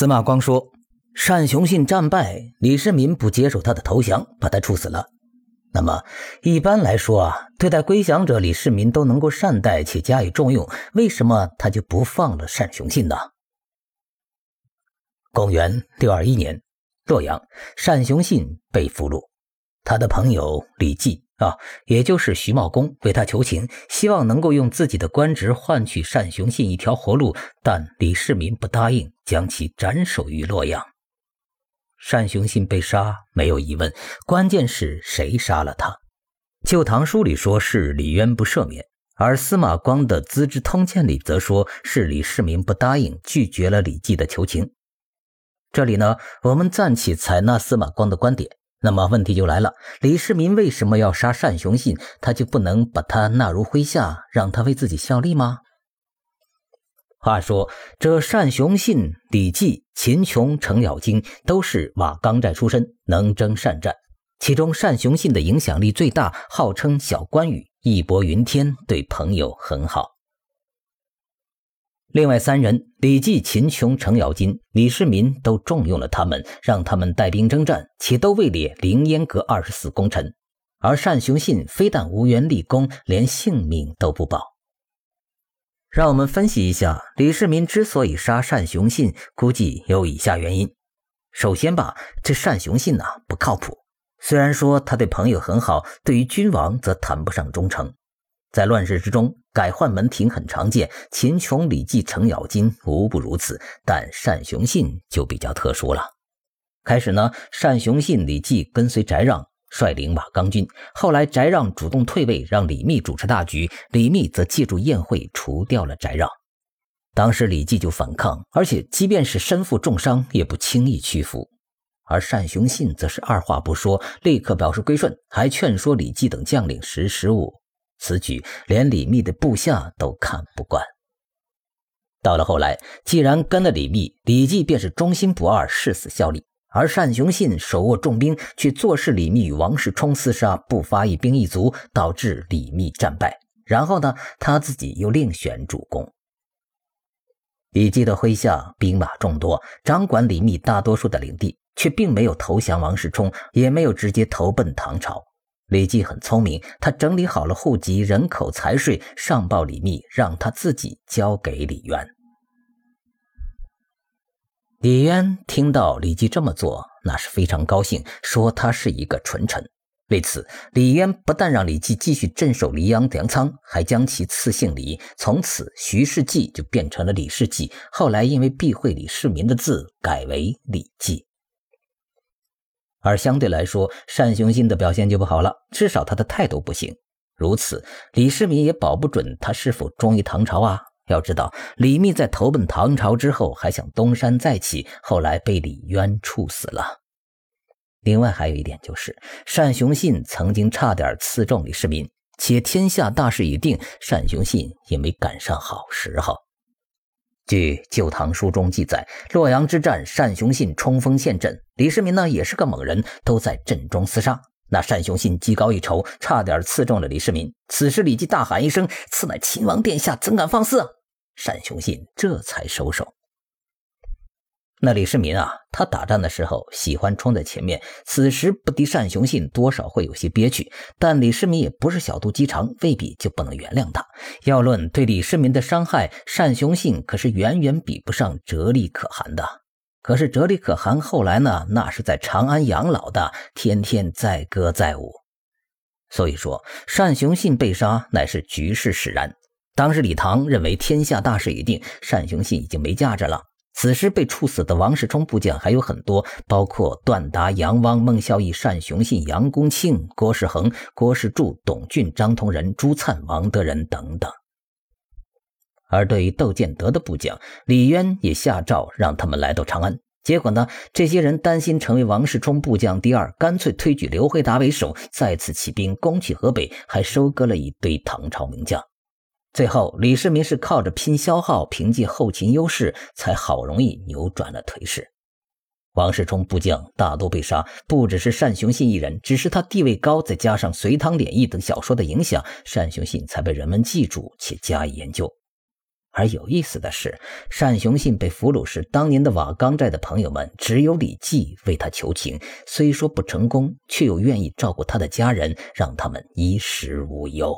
司马光说：“单雄信战败，李世民不接受他的投降，把他处死了。那么，一般来说啊，对待归降者，李世民都能够善待且加以重用，为什么他就不放了单雄信呢？”公元六二一年，洛阳，单雄信被俘虏，他的朋友李绩。啊，也就是徐茂公为他求情，希望能够用自己的官职换取单雄信一条活路，但李世民不答应，将其斩首于洛阳。单雄信被杀，没有疑问，关键是谁杀了他？《旧唐书》里说是李渊不赦免，而司马光的《资治通鉴》里则说是李世民不答应，拒绝了李绩的求情。这里呢，我们暂且采纳司马光的观点。那么问题就来了，李世民为什么要杀单雄信？他就不能把他纳入麾下，让他为自己效力吗？话说这单雄信、李绩、秦琼、程咬金都是瓦岗寨出身，能征善战。其中单雄信的影响力最大，号称小关羽，义薄云天，对朋友很好。另外三人李绩、秦琼、程咬金，李世民都重用了他们，让他们带兵征战，且都位列凌烟阁二十四功臣。而单雄信非但无缘立功，连性命都不保。让我们分析一下，李世民之所以杀单雄信，估计有以下原因。首先吧，这单雄信呐不靠谱。虽然说他对朋友很好，对于君王则谈不上忠诚。在乱世之中，改换门庭很常见，秦琼、李绩、程咬金无不如此。但单雄信就比较特殊了。开始呢，单雄信、李绩跟随翟让率领瓦岗军，后来翟让主动退位，让李密主持大局，李密则借助宴会除掉了翟让。当时李绩就反抗，而且即便是身负重伤，也不轻易屈服。而单雄信则是二话不说，立刻表示归顺，还劝说李绩等将领识时务。此举连李密的部下都看不惯。到了后来，既然跟了李密，李绩便是忠心不二、誓死效力；而单雄信手握重兵，却坐视李密与王世充厮杀，不发一兵一卒，导致李密战败。然后呢，他自己又另选主公。李绩的麾下兵马众多，掌管李密大多数的领地，却并没有投降王世充，也没有直接投奔唐朝。李绩很聪明，他整理好了户籍、人口、财税，上报李密，让他自己交给李渊。李渊听到李绩这么做，那是非常高兴，说他是一个纯臣。为此，李渊不但让李绩继续镇守黎阳粮仓，还将其赐姓李，从此徐世绩就变成了李世绩。后来因为避讳李世民的字，改为李绩。而相对来说，单雄信的表现就不好了，至少他的态度不行。如此，李世民也保不准他是否忠于唐朝啊。要知道，李密在投奔唐朝之后，还想东山再起，后来被李渊处死了。另外还有一点就是，单雄信曾经差点刺中李世民，且天下大势已定，单雄信也没赶上好时候。据《旧唐书》中记载，洛阳之战，单雄信冲锋陷阵，李世民呢也是个猛人，都在阵中厮杀。那单雄信技高一筹，差点刺中了李世民。此时李绩大喊一声：“此乃秦王殿下，怎敢放肆！”单雄信这才收手。那李世民啊，他打仗的时候喜欢冲在前面，此时不敌单雄信，多少会有些憋屈。但李世民也不是小肚鸡肠，未必就不能原谅他。要论对李世民的伤害，单雄信可是远远比不上哲理可汗的。可是哲理可汗后来呢，那是在长安养老的，天天载歌载舞。所以说，单雄信被杀乃是局势使然。当时李唐认为天下大势已定，单雄信已经没价值了。此时被处死的王世充部将还有很多，包括段达、杨汪、孟孝义、单雄信、杨公庆、郭世恒、郭世柱、董俊、张同仁、朱灿、王德仁等等。而对于窦建德的部将，李渊也下诏让他们来到长安。结果呢，这些人担心成为王世充部将第二，干脆推举刘回达为首，再次起兵攻取河北，还收割了一堆唐朝名将。最后，李世民是靠着拼消耗，凭借后勤优势，才好容易扭转了颓势。王世充部将大多被杀，不只是单雄信一人，只是他地位高，再加上《隋唐演义》等小说的影响，单雄信才被人们记住且加以研究。而有意思的是，单雄信被俘虏时，当年的瓦岗寨的朋友们只有李绩为他求情，虽说不成功，却又愿意照顾他的家人，让他们衣食无忧。